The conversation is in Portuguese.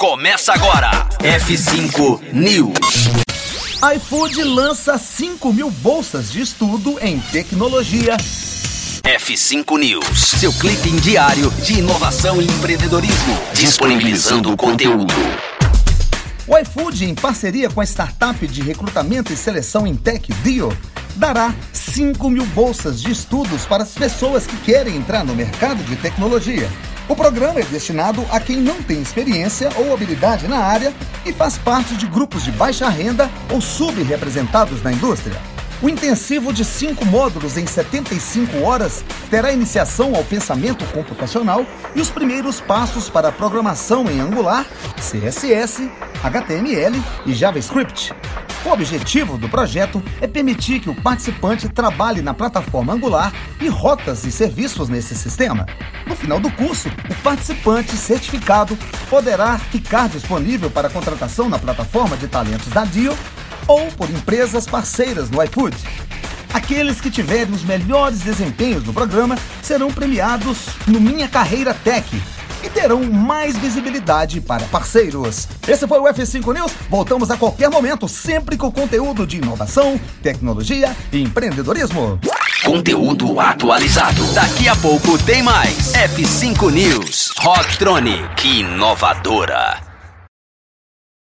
Começa agora. F5 News. iFood lança 5 mil bolsas de estudo em tecnologia. F5 News. Seu clipe diário de inovação e empreendedorismo. Disponibilizando o conteúdo. O iFood, em parceria com a startup de recrutamento e seleção em Tech Deal, dará 5 mil bolsas de estudos para as pessoas que querem entrar no mercado de tecnologia. O programa é destinado a quem não tem experiência ou habilidade na área e faz parte de grupos de baixa renda ou subrepresentados na indústria. O intensivo de cinco módulos em 75 horas terá iniciação ao pensamento computacional e os primeiros passos para a programação em Angular, CSS, HTML e JavaScript. O objetivo do projeto é permitir que o participante trabalhe na plataforma Angular e rotas e serviços nesse sistema. No final do curso, o participante certificado poderá ficar disponível para contratação na plataforma de talentos da DIO ou por empresas parceiras no iFood. Aqueles que tiverem os melhores desempenhos no programa serão premiados no Minha Carreira Tech e terão mais visibilidade para parceiros. Esse foi o F5 News. Voltamos a qualquer momento, sempre com conteúdo de inovação, tecnologia e empreendedorismo. Conteúdo atualizado. Daqui a pouco tem mais. F5 News. Rocktronic inovadora.